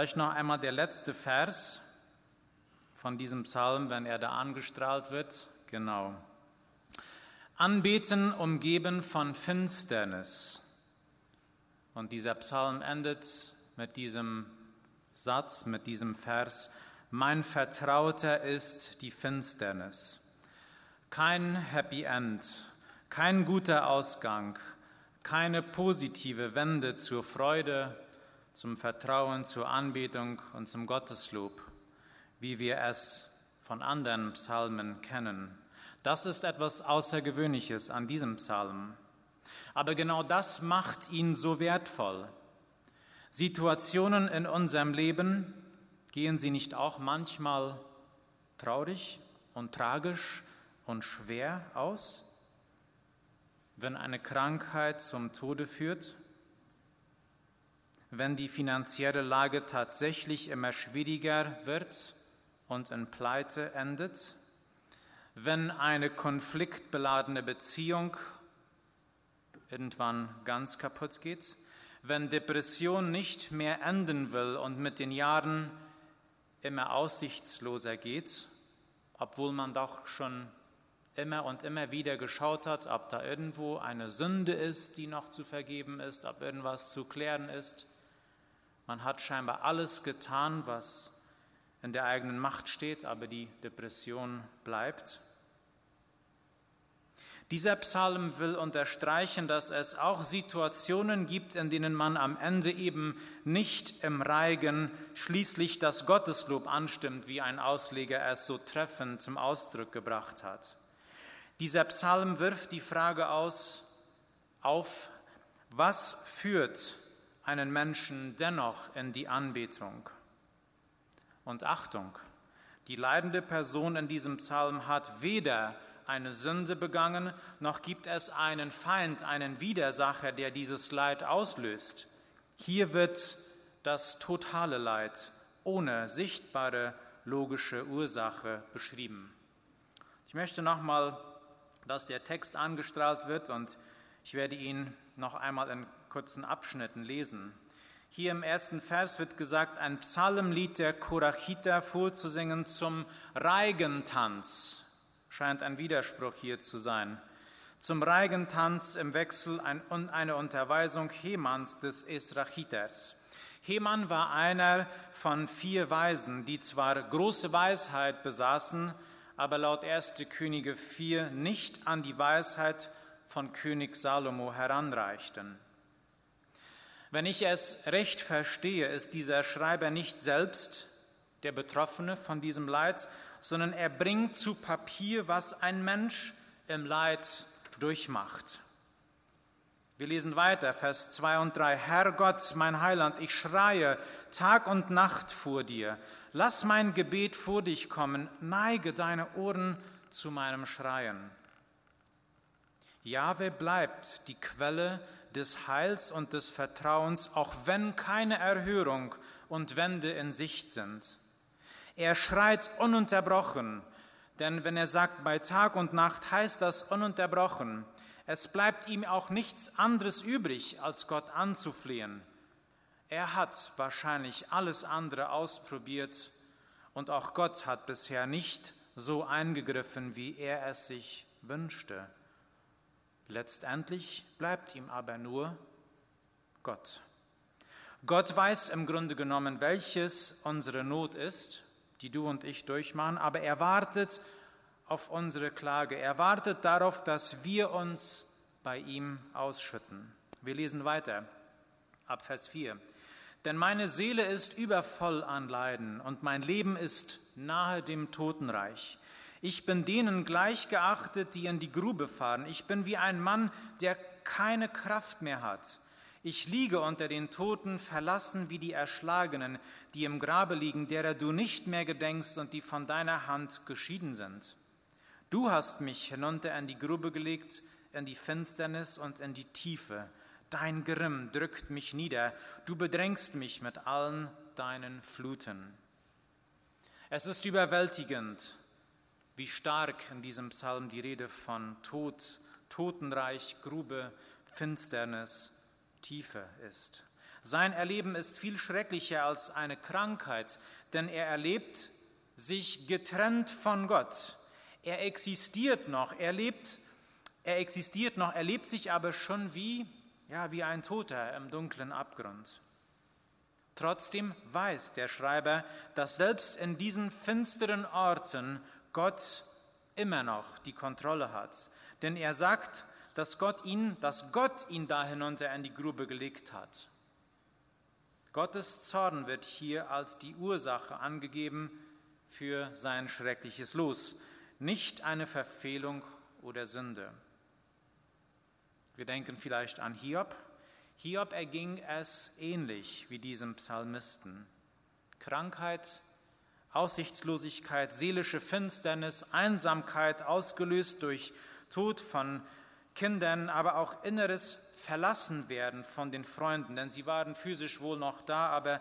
Vielleicht noch einmal der letzte Vers von diesem Psalm, wenn er da angestrahlt wird. Genau. Anbeten umgeben von Finsternis. Und dieser Psalm endet mit diesem Satz, mit diesem Vers, mein Vertrauter ist die Finsternis. Kein Happy End, kein guter Ausgang, keine positive Wende zur Freude, zum Vertrauen, zur Anbetung und zum Gotteslob, wie wir es von anderen Psalmen kennen. Das ist etwas Außergewöhnliches an diesem Psalm. Aber genau das macht ihn so wertvoll. Situationen in unserem Leben, gehen sie nicht auch manchmal traurig und tragisch und schwer aus? Wenn eine Krankheit zum Tode führt, wenn die finanzielle Lage tatsächlich immer schwieriger wird und in Pleite endet, wenn eine konfliktbeladene Beziehung irgendwann ganz kaputt geht, wenn Depression nicht mehr enden will und mit den Jahren immer aussichtsloser geht, obwohl man doch schon immer und immer wieder geschaut hat, ob da irgendwo eine Sünde ist, die noch zu vergeben ist, ob irgendwas zu klären ist. Man hat scheinbar alles getan, was in der eigenen Macht steht, aber die Depression bleibt. Dieser Psalm will unterstreichen, dass es auch Situationen gibt, in denen man am Ende eben nicht im Reigen schließlich das Gotteslob anstimmt, wie ein Ausleger es so treffend zum Ausdruck gebracht hat. Dieser Psalm wirft die Frage aus, auf, was führt einen Menschen dennoch in die Anbetung? Und Achtung, die leidende Person in diesem Psalm hat weder eine Sünde begangen, noch gibt es einen Feind, einen Widersacher, der dieses Leid auslöst. Hier wird das totale Leid ohne sichtbare logische Ursache beschrieben. Ich möchte nochmal, dass der Text angestrahlt wird und ich werde ihn noch einmal in kurzen Abschnitten lesen. Hier im ersten Vers wird gesagt, ein Psalmlied der Korachiter vorzusingen zum Reigentanz scheint ein Widerspruch hier zu sein. Zum Reigentanz im Wechsel eine Unterweisung Hemans des Esrachiters. Heman war einer von vier Weisen, die zwar große Weisheit besaßen, aber laut 1. Könige 4 nicht an die Weisheit von König Salomo heranreichten. Wenn ich es recht verstehe, ist dieser Schreiber nicht selbst der Betroffene von diesem Leid, sondern er bringt zu Papier, was ein Mensch im Leid durchmacht. Wir lesen weiter, Vers 2 und 3. Herr Gott, mein Heiland, ich schreie Tag und Nacht vor dir. Lass mein Gebet vor dich kommen, neige deine Ohren zu meinem Schreien. Jahwe bleibt die Quelle des Heils und des Vertrauens, auch wenn keine Erhörung und Wende in Sicht sind. Er schreit ununterbrochen, denn wenn er sagt bei Tag und Nacht, heißt das ununterbrochen. Es bleibt ihm auch nichts anderes übrig, als Gott anzuflehen. Er hat wahrscheinlich alles andere ausprobiert und auch Gott hat bisher nicht so eingegriffen, wie er es sich wünschte. Letztendlich bleibt ihm aber nur Gott. Gott weiß im Grunde genommen, welches unsere Not ist die du und ich durchmachen, aber er wartet auf unsere Klage. Er wartet darauf, dass wir uns bei ihm ausschütten. Wir lesen weiter ab Vers 4. Denn meine Seele ist übervoll an Leiden und mein Leben ist nahe dem Totenreich. Ich bin denen gleichgeachtet, die in die Grube fahren. Ich bin wie ein Mann, der keine Kraft mehr hat. Ich liege unter den Toten, verlassen wie die Erschlagenen, die im Grabe liegen, derer du nicht mehr gedenkst und die von deiner Hand geschieden sind. Du hast mich hinunter in die Grube gelegt, in die Finsternis und in die Tiefe. Dein Grimm drückt mich nieder, du bedrängst mich mit allen deinen Fluten. Es ist überwältigend, wie stark in diesem Psalm die Rede von Tod, Totenreich, Grube, Finsternis Tiefe ist. Sein Erleben ist viel schrecklicher als eine Krankheit, denn er erlebt sich getrennt von Gott. Er existiert noch, er lebt, er existiert noch, er lebt sich aber schon wie, ja, wie ein Toter im dunklen Abgrund. Trotzdem weiß der Schreiber, dass selbst in diesen finsteren Orten Gott immer noch die Kontrolle hat. Denn er sagt, dass Gott ihn, dass Gott ihn da hinunter in die Grube gelegt hat. Gottes Zorn wird hier als die Ursache angegeben für sein schreckliches Los, nicht eine Verfehlung oder Sünde. Wir denken vielleicht an Hiob. Hiob erging es ähnlich wie diesem Psalmisten. Krankheit, Aussichtslosigkeit, seelische Finsternis, Einsamkeit, ausgelöst durch Tod von Kindern, aber auch inneres Verlassenwerden von den Freunden, denn sie waren physisch wohl noch da, aber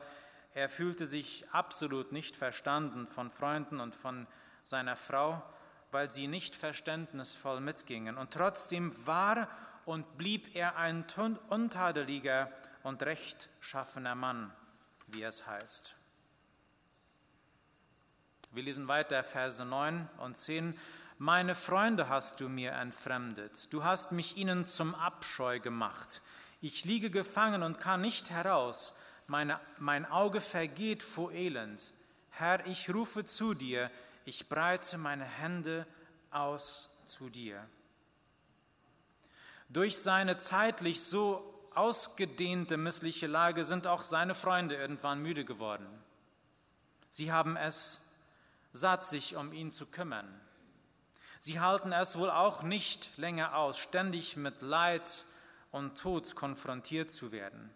er fühlte sich absolut nicht verstanden von Freunden und von seiner Frau, weil sie nicht verständnisvoll mitgingen. Und trotzdem war und blieb er ein untadeliger und rechtschaffener Mann, wie es heißt. Wir lesen weiter Verse 9 und 10. Meine Freunde hast du mir entfremdet, du hast mich ihnen zum Abscheu gemacht. Ich liege gefangen und kann nicht heraus, Meine, mein Auge vergeht vor Elend. Herr, ich rufe zu dir, ich breite meine Hände aus zu dir. Durch seine zeitlich so ausgedehnte missliche Lage sind auch seine Freunde irgendwann müde geworden. Sie haben es satt, sich um ihn zu kümmern. Sie halten es wohl auch nicht länger aus, ständig mit Leid und Tod konfrontiert zu werden.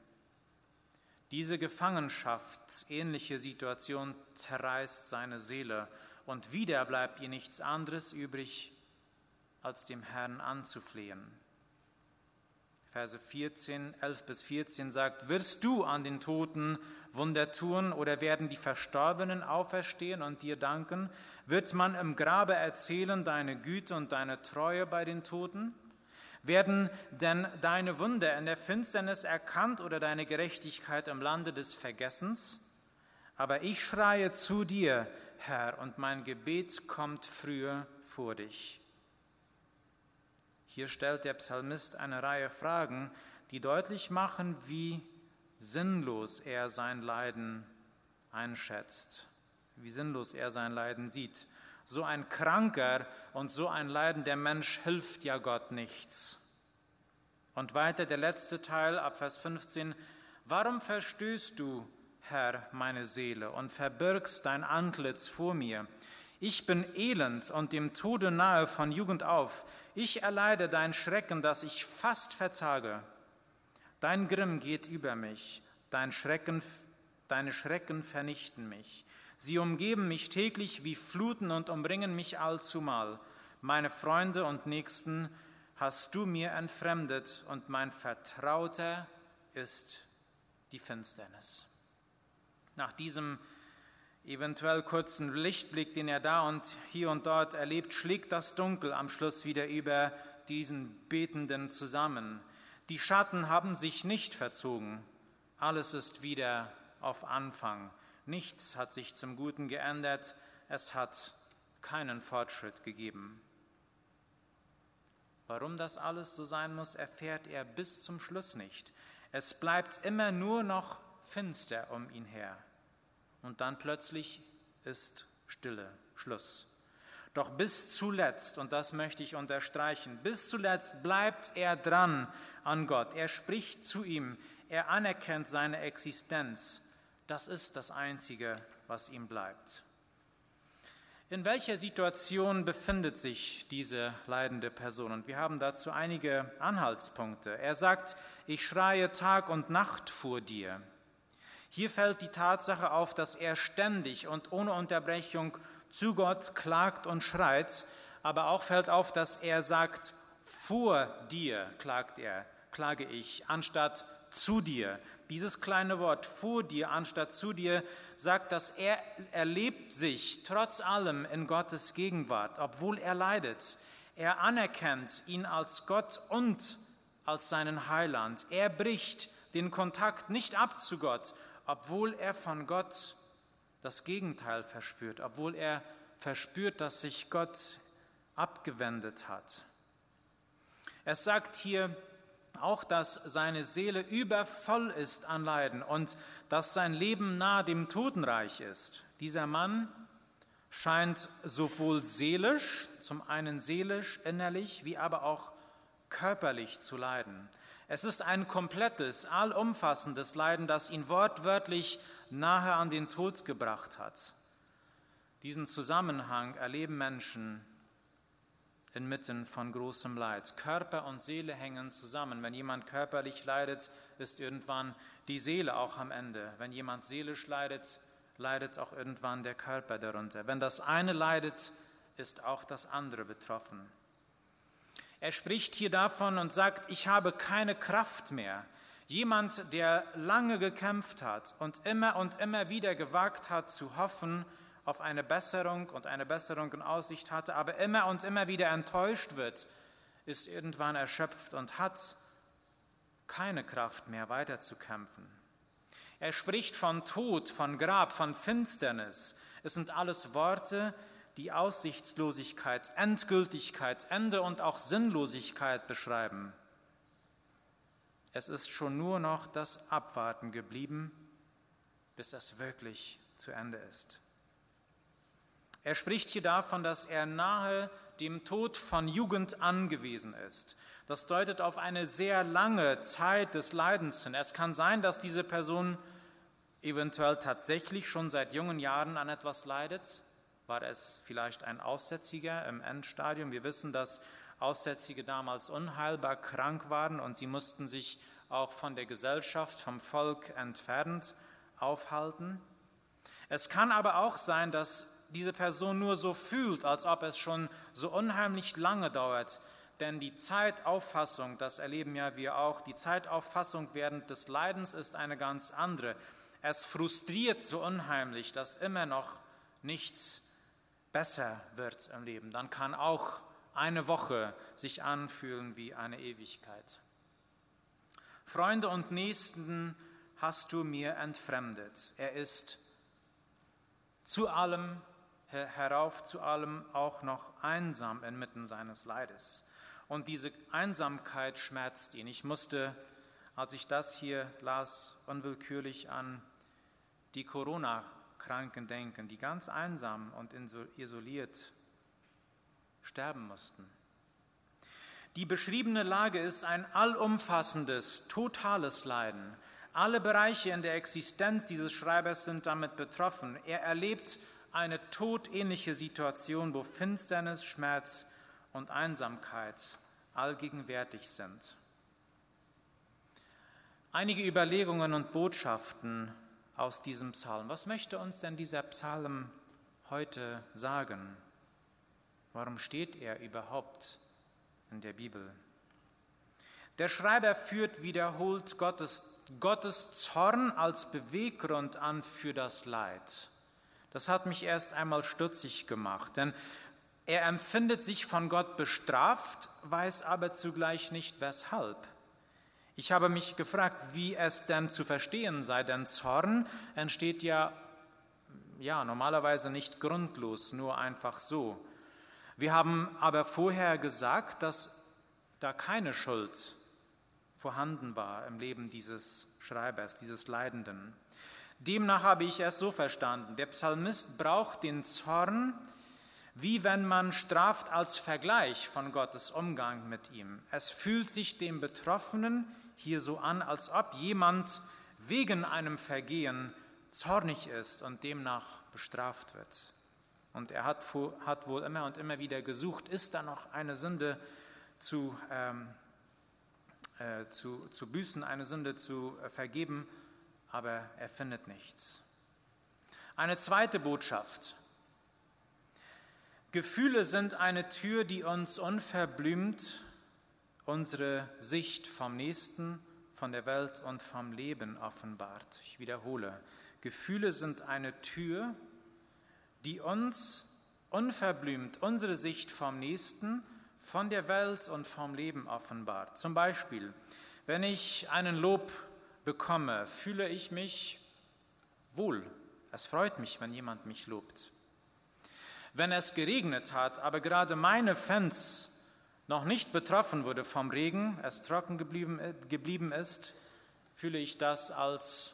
Diese gefangenschaftsähnliche Situation zerreißt seine Seele und wieder bleibt ihr nichts anderes übrig, als dem Herrn anzuflehen. Verse 14, 11 bis 14 sagt, wirst du an den Toten Wunder tun oder werden die Verstorbenen auferstehen und dir danken? Wird man im Grabe erzählen deine Güte und deine Treue bei den Toten? Werden denn deine Wunder in der Finsternis erkannt oder deine Gerechtigkeit im Lande des Vergessens? Aber ich schreie zu dir, Herr, und mein Gebet kommt früher vor dich. Hier stellt der Psalmist eine Reihe Fragen, die deutlich machen, wie sinnlos er sein Leiden einschätzt, wie sinnlos er sein Leiden sieht. So ein kranker und so ein leidender Mensch hilft ja Gott nichts. Und weiter der letzte Teil ab Vers 15. Warum verstößt du, Herr, meine Seele und verbirgst dein Antlitz vor mir? Ich bin elend und dem Tode nahe von Jugend auf. Ich erleide dein Schrecken, dass ich fast verzage. Dein Grimm geht über mich, dein Schrecken, deine Schrecken vernichten mich. Sie umgeben mich täglich wie Fluten und umbringen mich allzumal. Meine Freunde und Nächsten hast du mir entfremdet und mein Vertrauter ist die Finsternis. Nach diesem eventuell kurzen Lichtblick, den er da und hier und dort erlebt, schlägt das Dunkel am Schluss wieder über diesen Betenden zusammen. Die Schatten haben sich nicht verzogen. Alles ist wieder auf Anfang. Nichts hat sich zum Guten geändert. Es hat keinen Fortschritt gegeben. Warum das alles so sein muss, erfährt er bis zum Schluss nicht. Es bleibt immer nur noch finster um ihn her und dann plötzlich ist Stille, Schluss. Doch bis zuletzt, und das möchte ich unterstreichen, bis zuletzt bleibt er dran an Gott. Er spricht zu ihm, er anerkennt seine Existenz. Das ist das Einzige, was ihm bleibt. In welcher Situation befindet sich diese leidende Person? Und wir haben dazu einige Anhaltspunkte. Er sagt, ich schreie Tag und Nacht vor dir. Hier fällt die Tatsache auf, dass er ständig und ohne Unterbrechung zu Gott klagt und schreit, aber auch fällt auf, dass er sagt, vor dir klagt er, klage ich, anstatt zu dir. Dieses kleine Wort vor dir anstatt zu dir sagt, dass er erlebt sich trotz allem in Gottes Gegenwart, obwohl er leidet. Er anerkennt ihn als Gott und als seinen Heiland. Er bricht den Kontakt nicht ab zu Gott, obwohl er von Gott das Gegenteil verspürt, obwohl er verspürt, dass sich Gott abgewendet hat. Es sagt hier auch, dass seine Seele übervoll ist an Leiden und dass sein Leben nahe dem Totenreich ist. Dieser Mann scheint sowohl seelisch, zum einen seelisch, innerlich, wie aber auch körperlich zu leiden. Es ist ein komplettes, allumfassendes Leiden, das ihn wortwörtlich nahe an den Tod gebracht hat. Diesen Zusammenhang erleben Menschen inmitten von großem Leid. Körper und Seele hängen zusammen. Wenn jemand körperlich leidet, ist irgendwann die Seele auch am Ende. Wenn jemand seelisch leidet, leidet auch irgendwann der Körper darunter. Wenn das eine leidet, ist auch das andere betroffen. Er spricht hier davon und sagt, ich habe keine Kraft mehr. Jemand, der lange gekämpft hat und immer und immer wieder gewagt hat zu hoffen auf eine Besserung und eine Besserung in Aussicht hatte, aber immer und immer wieder enttäuscht wird, ist irgendwann erschöpft und hat keine Kraft mehr weiterzukämpfen. Er spricht von Tod, von Grab, von Finsternis. Es sind alles Worte, die Aussichtslosigkeit, Endgültigkeit, Ende und auch Sinnlosigkeit beschreiben. Es ist schon nur noch das Abwarten geblieben, bis es wirklich zu Ende ist. Er spricht hier davon, dass er nahe dem Tod von Jugend angewiesen ist. Das deutet auf eine sehr lange Zeit des Leidens hin. Es kann sein, dass diese Person eventuell tatsächlich schon seit jungen Jahren an etwas leidet? War es vielleicht ein Aussätziger im Endstadium? Wir wissen, dass Aussätzige damals unheilbar krank waren und sie mussten sich auch von der Gesellschaft, vom Volk entfernt aufhalten. Es kann aber auch sein, dass diese Person nur so fühlt, als ob es schon so unheimlich lange dauert. Denn die Zeitauffassung, das erleben ja wir auch, die Zeitauffassung während des Leidens ist eine ganz andere. Es frustriert so unheimlich, dass immer noch nichts besser wird im Leben. Dann kann auch eine Woche sich anfühlen wie eine Ewigkeit. Freunde und Nächsten hast du mir entfremdet. Er ist zu allem, herauf zu allem auch noch einsam inmitten seines Leides. Und diese Einsamkeit schmerzt ihn. Ich musste, als ich das hier las, unwillkürlich an die Corona-Kranken denken, die ganz einsam und isoliert sterben mussten. Die beschriebene Lage ist ein allumfassendes, totales Leiden. Alle Bereiche in der Existenz dieses Schreibers sind damit betroffen. Er erlebt eine todähnliche Situation, wo Finsternis, Schmerz und Einsamkeit allgegenwärtig sind. Einige Überlegungen und Botschaften aus diesem Psalm. Was möchte uns denn dieser Psalm heute sagen? Warum steht er überhaupt in der Bibel? Der Schreiber führt wiederholt Gottes, Gottes Zorn als Beweggrund an für das Leid. Das hat mich erst einmal stutzig gemacht, denn er empfindet sich von Gott bestraft, weiß aber zugleich nicht weshalb. Ich habe mich gefragt, wie es denn zu verstehen sei, denn Zorn entsteht ja, ja normalerweise nicht grundlos, nur einfach so. Wir haben aber vorher gesagt, dass da keine Schuld vorhanden war im Leben dieses Schreibers, dieses Leidenden. Demnach habe ich es so verstanden, der Psalmist braucht den Zorn, wie wenn man straft als Vergleich von Gottes Umgang mit ihm. Es fühlt sich dem Betroffenen hier so an, als ob jemand wegen einem Vergehen zornig ist und demnach bestraft wird. Und er hat, hat wohl immer und immer wieder gesucht, ist da noch eine Sünde zu, ähm, äh, zu, zu büßen, eine Sünde zu äh, vergeben, aber er findet nichts. Eine zweite Botschaft. Gefühle sind eine Tür, die uns unverblümt unsere Sicht vom Nächsten, von der Welt und vom Leben offenbart. Ich wiederhole, Gefühle sind eine Tür, die uns unverblümt unsere Sicht vom Nächsten, von der Welt und vom Leben offenbart. Zum Beispiel, wenn ich einen Lob bekomme, fühle ich mich wohl. Es freut mich, wenn jemand mich lobt. Wenn es geregnet hat, aber gerade meine Fans noch nicht betroffen wurde vom Regen, es trocken geblieben, äh, geblieben ist, fühle ich das als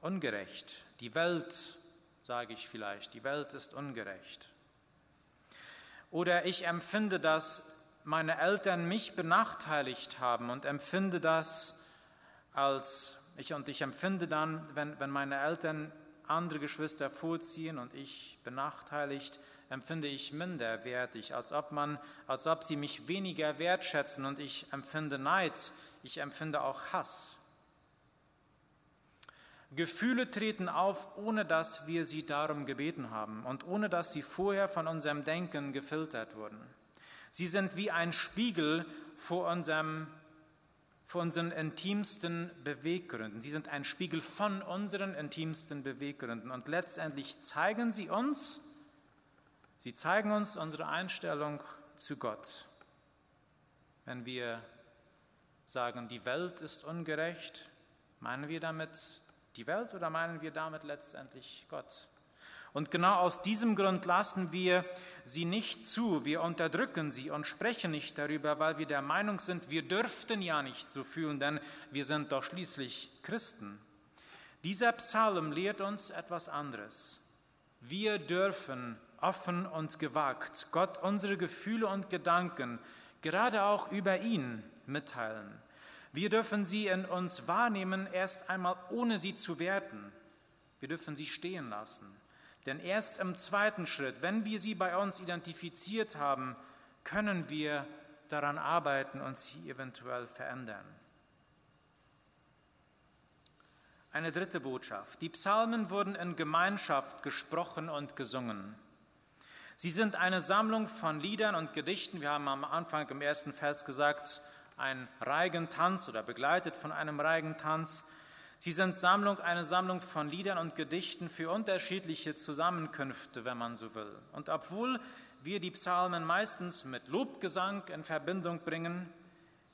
ungerecht. Die Welt, sage ich vielleicht, die Welt ist ungerecht. Oder ich empfinde, dass meine Eltern mich benachteiligt haben und empfinde das als, ich und ich empfinde dann, wenn, wenn meine Eltern andere Geschwister vorziehen und ich benachteiligt, empfinde ich minderwertig, als ob man, als ob sie mich weniger wertschätzen und ich empfinde Neid, ich empfinde auch Hass. Gefühle treten auf, ohne dass wir sie darum gebeten haben und ohne dass sie vorher von unserem Denken gefiltert wurden. Sie sind wie ein Spiegel vor, unserem, vor unseren intimsten Beweggründen. Sie sind ein Spiegel von unseren intimsten Beweggründen. Und letztendlich zeigen sie uns, sie zeigen uns unsere Einstellung zu Gott. Wenn wir sagen, die Welt ist ungerecht, meinen wir damit die Welt oder meinen wir damit letztendlich Gott? Und genau aus diesem Grund lassen wir sie nicht zu, wir unterdrücken sie und sprechen nicht darüber, weil wir der Meinung sind, wir dürften ja nicht so fühlen, denn wir sind doch schließlich Christen. Dieser Psalm lehrt uns etwas anderes. Wir dürfen offen und gewagt Gott unsere Gefühle und Gedanken, gerade auch über ihn, mitteilen. Wir dürfen sie in uns wahrnehmen, erst einmal ohne sie zu werten. Wir dürfen sie stehen lassen. Denn erst im zweiten Schritt, wenn wir sie bei uns identifiziert haben, können wir daran arbeiten und sie eventuell verändern. Eine dritte Botschaft. Die Psalmen wurden in Gemeinschaft gesprochen und gesungen. Sie sind eine Sammlung von Liedern und Gedichten. Wir haben am Anfang im ersten Vers gesagt, ein Reigentanz oder begleitet von einem Reigentanz. Sie sind Sammlung, eine Sammlung von Liedern und Gedichten für unterschiedliche Zusammenkünfte, wenn man so will. Und obwohl wir die Psalmen meistens mit Lobgesang in Verbindung bringen,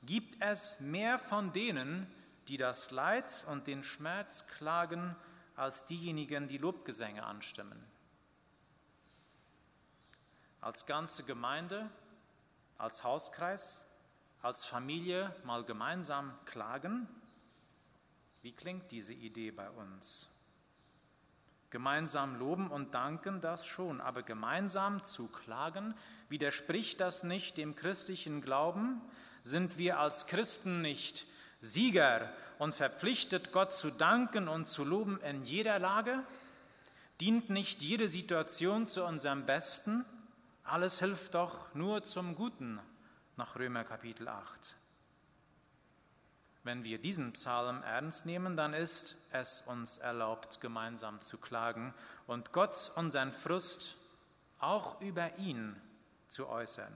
gibt es mehr von denen, die das Leid und den Schmerz klagen, als diejenigen, die Lobgesänge anstimmen. Als ganze Gemeinde, als Hauskreis, als Familie mal gemeinsam klagen wie klingt diese Idee bei uns? Gemeinsam loben und danken, das schon, aber gemeinsam zu klagen, widerspricht das nicht dem christlichen Glauben? Sind wir als Christen nicht Sieger und verpflichtet, Gott zu danken und zu loben in jeder Lage? Dient nicht jede Situation zu unserem Besten? Alles hilft doch nur zum Guten nach Römer Kapitel 8. Wenn wir diesen Psalm ernst nehmen, dann ist es uns erlaubt, gemeinsam zu klagen und Gott unseren Frust auch über ihn zu äußern.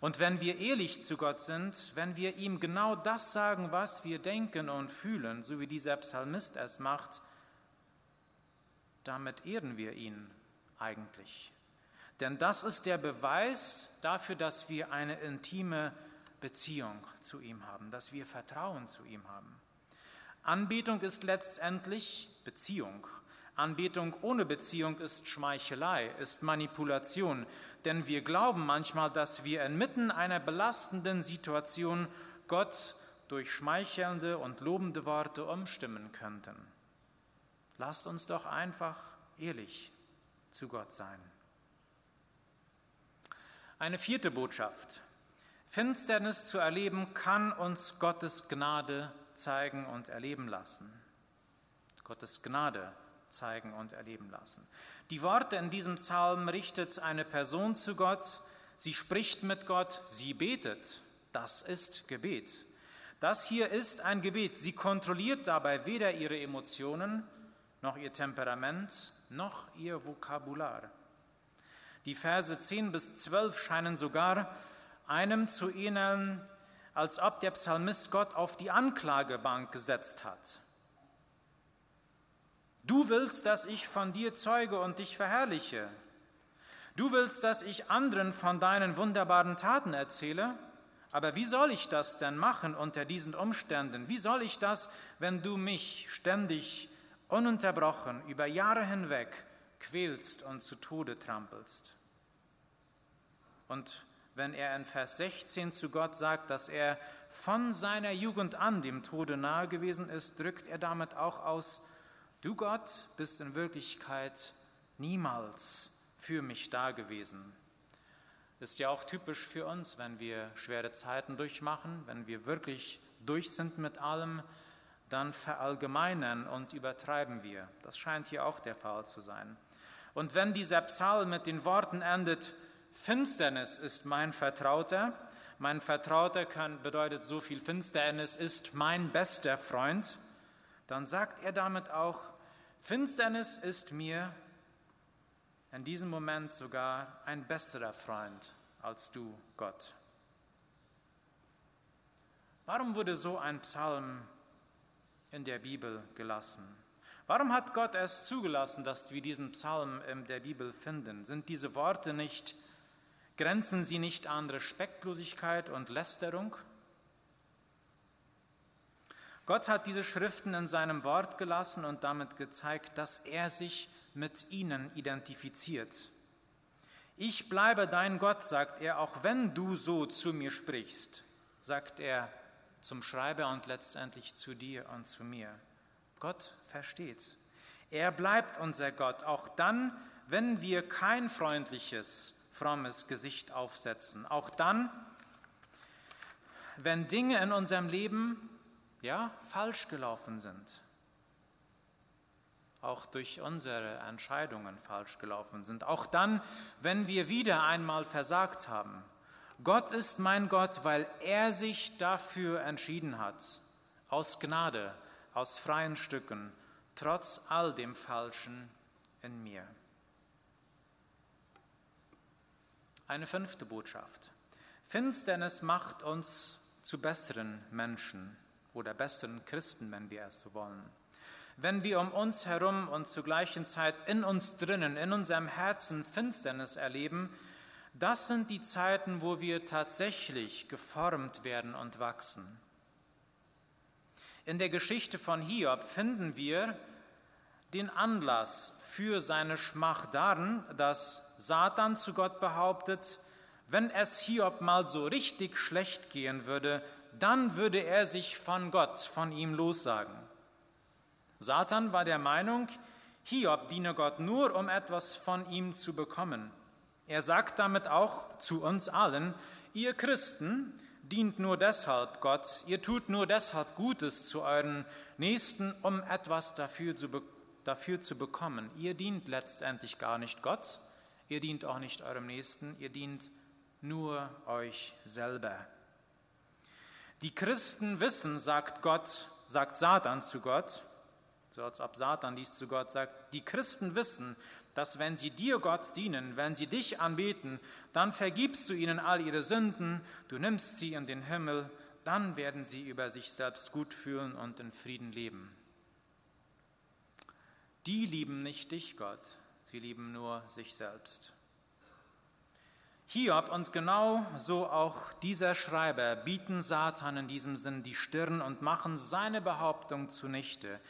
Und wenn wir ehrlich zu Gott sind, wenn wir ihm genau das sagen, was wir denken und fühlen, so wie dieser Psalmist es macht, damit ehren wir ihn eigentlich. Denn das ist der Beweis dafür, dass wir eine intime Beziehung zu ihm haben, dass wir Vertrauen zu ihm haben. Anbetung ist letztendlich Beziehung. Anbetung ohne Beziehung ist Schmeichelei, ist Manipulation, denn wir glauben manchmal, dass wir inmitten einer belastenden Situation Gott durch schmeichelnde und lobende Worte umstimmen könnten. Lasst uns doch einfach ehrlich zu Gott sein. Eine vierte Botschaft. Finsternis zu erleben kann uns Gottes Gnade zeigen und erleben lassen. Gottes Gnade zeigen und erleben lassen. Die Worte in diesem Psalm richtet eine Person zu Gott, sie spricht mit Gott, sie betet. Das ist Gebet. Das hier ist ein Gebet. Sie kontrolliert dabei weder ihre Emotionen, noch ihr Temperament, noch ihr Vokabular. Die Verse 10 bis 12 scheinen sogar einem zu ähneln, als ob der Psalmist Gott auf die Anklagebank gesetzt hat. Du willst, dass ich von dir zeuge und dich verherrliche. Du willst, dass ich anderen von deinen wunderbaren Taten erzähle, Aber wie soll ich das denn machen unter diesen Umständen? Wie soll ich das, wenn du mich ständig, ununterbrochen, über Jahre hinweg quälst und zu Tode trampelst? Und wenn er in Vers 16 zu Gott sagt, dass er von seiner Jugend an dem Tode nahe gewesen ist, drückt er damit auch aus, du Gott bist in Wirklichkeit niemals für mich da gewesen. Ist ja auch typisch für uns, wenn wir schwere Zeiten durchmachen, wenn wir wirklich durch sind mit allem, dann verallgemeinern und übertreiben wir. Das scheint hier auch der Fall zu sein. Und wenn dieser Psalm mit den Worten endet, Finsternis ist mein Vertrauter, mein Vertrauter kann, bedeutet so viel, Finsternis ist mein bester Freund, dann sagt er damit auch, Finsternis ist mir in diesem Moment sogar ein besserer Freund als du, Gott. Warum wurde so ein Psalm in der Bibel gelassen? Warum hat Gott es zugelassen, dass wir diesen Psalm in der Bibel finden? Sind diese Worte nicht, grenzen sie nicht an Respektlosigkeit und Lästerung? Gott hat diese Schriften in seinem Wort gelassen und damit gezeigt, dass er sich mit ihnen identifiziert. Ich bleibe dein Gott, sagt er, auch wenn du so zu mir sprichst, sagt er zum Schreiber und letztendlich zu dir und zu mir. Gott versteht. Er bleibt unser Gott, auch dann, wenn wir kein freundliches, frommes Gesicht aufsetzen. Auch dann, wenn Dinge in unserem Leben ja falsch gelaufen sind auch durch unsere Entscheidungen falsch gelaufen sind. Auch dann, wenn wir wieder einmal versagt haben. Gott ist mein Gott, weil er sich dafür entschieden hat, aus Gnade, aus freien Stücken, trotz all dem Falschen in mir. Eine fünfte Botschaft. Finsternis macht uns zu besseren Menschen oder besseren Christen, wenn wir es so wollen wenn wir um uns herum und zur gleichen Zeit in uns drinnen, in unserem Herzen Finsternis erleben, das sind die Zeiten, wo wir tatsächlich geformt werden und wachsen. In der Geschichte von Hiob finden wir den Anlass für seine Schmach darin, dass Satan zu Gott behauptet, wenn es Hiob mal so richtig schlecht gehen würde, dann würde er sich von Gott, von ihm lossagen. Satan war der Meinung, Hiob diene Gott nur, um etwas von ihm zu bekommen. Er sagt damit auch zu uns allen, ihr Christen dient nur deshalb Gott, ihr tut nur deshalb Gutes zu euren Nächsten, um etwas dafür zu, dafür zu bekommen. Ihr dient letztendlich gar nicht Gott, ihr dient auch nicht eurem Nächsten, ihr dient nur euch selber. Die Christen wissen, sagt Gott, sagt Satan zu Gott, so als ob Satan dies zu Gott sagt, die Christen wissen, dass wenn sie dir Gott dienen, wenn sie dich anbeten, dann vergibst du ihnen all ihre Sünden, du nimmst sie in den Himmel, dann werden sie über sich selbst gut fühlen und in Frieden leben. Die lieben nicht dich, Gott, sie lieben nur sich selbst. Hiob und genau so auch dieser Schreiber bieten Satan in diesem Sinn die Stirn und machen seine Behauptung zunichte.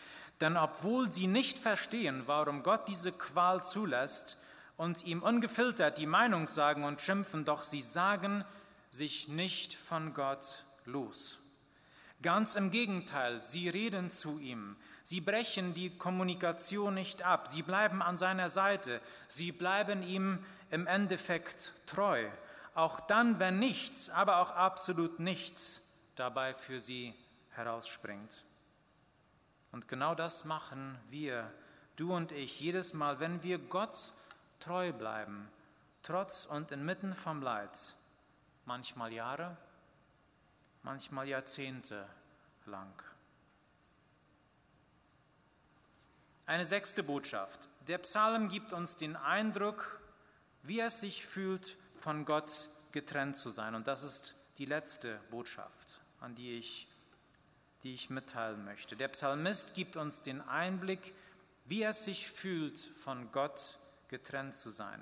Denn obwohl sie nicht verstehen, warum Gott diese Qual zulässt und ihm ungefiltert die Meinung sagen und schimpfen, doch sie sagen sich nicht von Gott los. Ganz im Gegenteil, sie reden zu ihm, sie brechen die Kommunikation nicht ab, sie bleiben an seiner Seite, sie bleiben ihm im Endeffekt treu, auch dann, wenn nichts, aber auch absolut nichts dabei für sie herausspringt. Und genau das machen wir, du und ich, jedes Mal, wenn wir Gott treu bleiben, trotz und inmitten vom Leid, manchmal Jahre, manchmal Jahrzehnte lang. Eine sechste Botschaft. Der Psalm gibt uns den Eindruck, wie es sich fühlt, von Gott getrennt zu sein. Und das ist die letzte Botschaft, an die ich die ich mitteilen möchte. Der Psalmist gibt uns den Einblick, wie es sich fühlt, von Gott getrennt zu sein.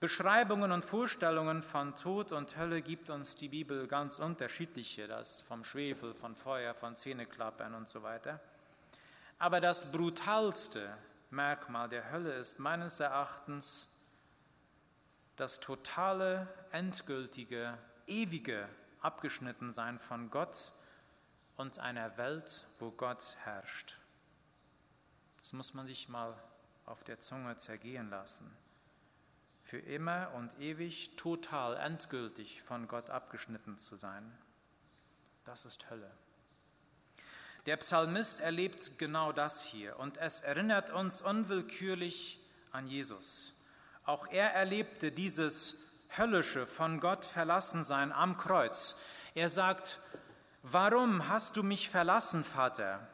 Beschreibungen und Vorstellungen von Tod und Hölle gibt uns die Bibel ganz unterschiedliche, das vom Schwefel, von Feuer, von Zähneklappern und so weiter. Aber das brutalste Merkmal der Hölle ist meines Erachtens das totale, endgültige, ewige Abgeschnittensein von Gott und einer Welt, wo Gott herrscht. Das muss man sich mal auf der Zunge zergehen lassen für immer und ewig total endgültig von Gott abgeschnitten zu sein. Das ist Hölle. Der Psalmist erlebt genau das hier und es erinnert uns unwillkürlich an Jesus. Auch er erlebte dieses höllische, von Gott verlassen sein am Kreuz. Er sagt, warum hast du mich verlassen, Vater?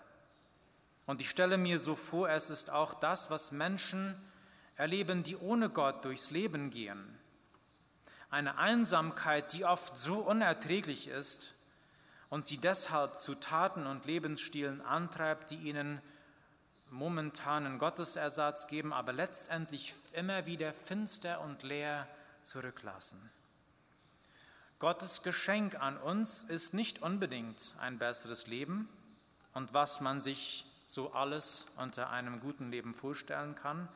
Und ich stelle mir so vor, es ist auch das, was Menschen erleben, die ohne Gott durchs Leben gehen. Eine Einsamkeit, die oft so unerträglich ist und sie deshalb zu Taten und Lebensstilen antreibt, die ihnen momentanen Gottesersatz geben, aber letztendlich immer wieder finster und leer zurücklassen. Gottes Geschenk an uns ist nicht unbedingt ein besseres Leben und was man sich so alles unter einem guten Leben vorstellen kann,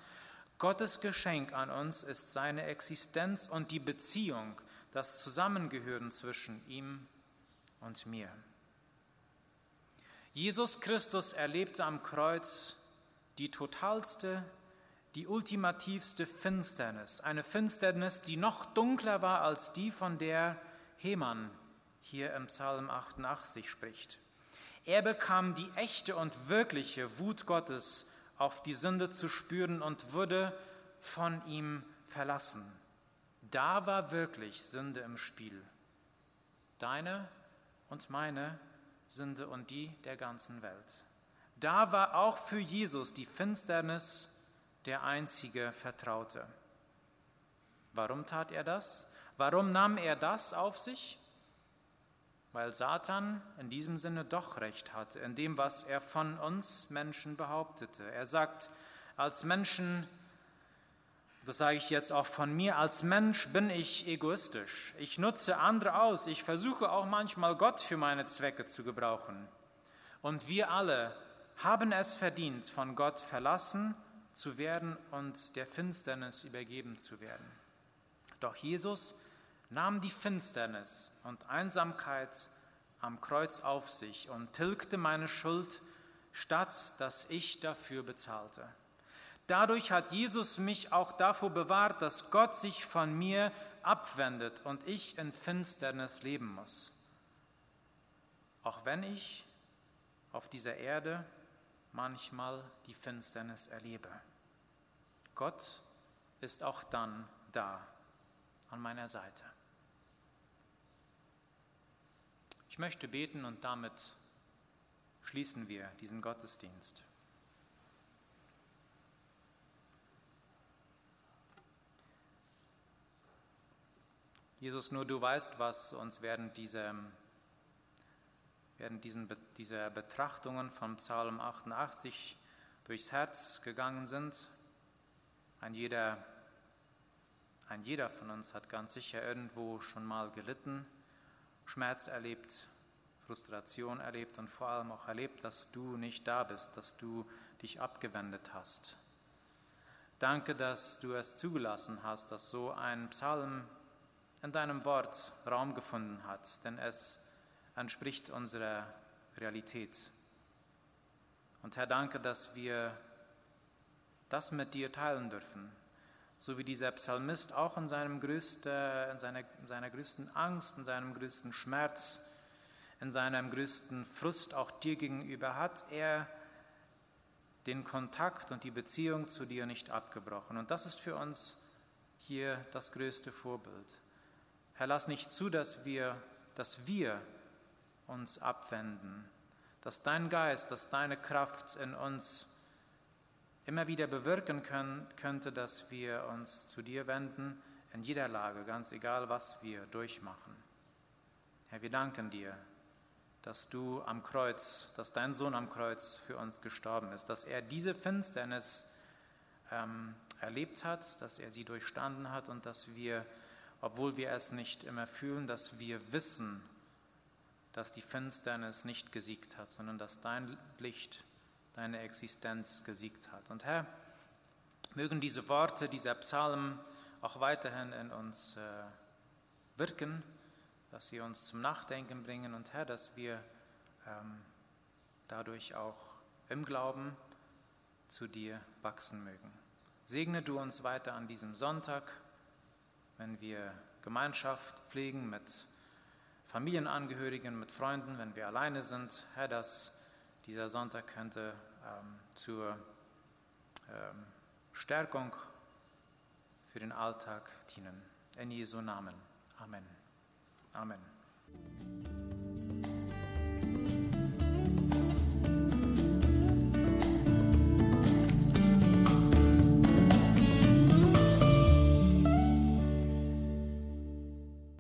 Gottes Geschenk an uns ist seine Existenz und die Beziehung, das Zusammengehören zwischen ihm und mir. Jesus Christus erlebte am Kreuz die totalste, die ultimativste Finsternis, eine Finsternis, die noch dunkler war als die, von der Hemann hier im Psalm 88 spricht. Er bekam die echte und wirkliche Wut Gottes auf die Sünde zu spüren und wurde von ihm verlassen. Da war wirklich Sünde im Spiel. Deine und meine Sünde und die der ganzen Welt. Da war auch für Jesus die Finsternis der einzige Vertraute. Warum tat er das? Warum nahm er das auf sich? weil Satan in diesem Sinne doch recht hatte, in dem, was er von uns Menschen behauptete. Er sagt, als Menschen, das sage ich jetzt auch von mir, als Mensch bin ich egoistisch. Ich nutze andere aus. Ich versuche auch manchmal Gott für meine Zwecke zu gebrauchen. Und wir alle haben es verdient, von Gott verlassen zu werden und der Finsternis übergeben zu werden. Doch Jesus nahm die Finsternis und Einsamkeit am Kreuz auf sich und tilgte meine Schuld, statt dass ich dafür bezahlte. Dadurch hat Jesus mich auch davor bewahrt, dass Gott sich von mir abwendet und ich in Finsternis leben muss. Auch wenn ich auf dieser Erde manchmal die Finsternis erlebe. Gott ist auch dann da an meiner Seite. Ich möchte beten und damit schließen wir diesen Gottesdienst. Jesus, nur du weißt, was uns während dieser, während diesen, dieser Betrachtungen von Psalm 88 durchs Herz gegangen sind. Ein jeder, ein jeder von uns hat ganz sicher irgendwo schon mal gelitten Schmerz erlebt, Frustration erlebt und vor allem auch erlebt, dass du nicht da bist, dass du dich abgewendet hast. Danke, dass du es zugelassen hast, dass so ein Psalm in deinem Wort Raum gefunden hat, denn es entspricht unserer Realität. Und Herr, danke, dass wir das mit dir teilen dürfen, so wie dieser Psalmist auch in, seinem größte, in, seiner, in seiner größten Angst, in seinem größten Schmerz, in seinem größten Frust auch dir gegenüber hat er den Kontakt und die Beziehung zu dir nicht abgebrochen. Und das ist für uns hier das größte Vorbild. Herr, lass nicht zu, dass wir, dass wir uns abwenden, dass dein Geist, dass deine Kraft in uns immer wieder bewirken können, könnte, dass wir uns zu dir wenden in jeder Lage, ganz egal, was wir durchmachen. Herr, wir danken dir, dass du am Kreuz, dass dein Sohn am Kreuz für uns gestorben ist, dass er diese Finsternis ähm, erlebt hat, dass er sie durchstanden hat und dass wir, obwohl wir es nicht immer fühlen, dass wir wissen, dass die Finsternis nicht gesiegt hat, sondern dass dein Licht, deine Existenz gesiegt hat. Und Herr, mögen diese Worte, dieser Psalm auch weiterhin in uns äh, wirken, dass sie uns zum Nachdenken bringen und Herr, dass wir ähm, dadurch auch im Glauben zu dir wachsen mögen. Segne du uns weiter an diesem Sonntag, wenn wir Gemeinschaft pflegen mit Familienangehörigen, mit Freunden, wenn wir alleine sind. Herr, dass dieser Sonntag könnte ähm, zur ähm, Stärkung für den Alltag dienen. In Jesu Namen. Amen. Amen.